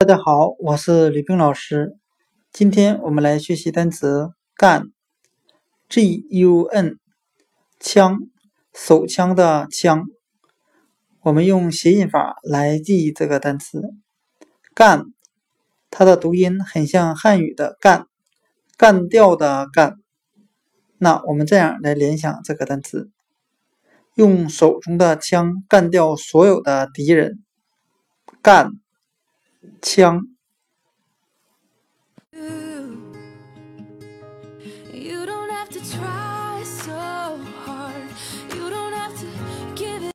大家好，我是吕冰老师。今天我们来学习单词 gun，G-U-N，枪，手枪的枪。我们用谐音法来记忆这个单词 gun，它的读音很像汉语的干，干掉的干。那我们这样来联想这个单词：用手中的枪干掉所有的敌人。干枪。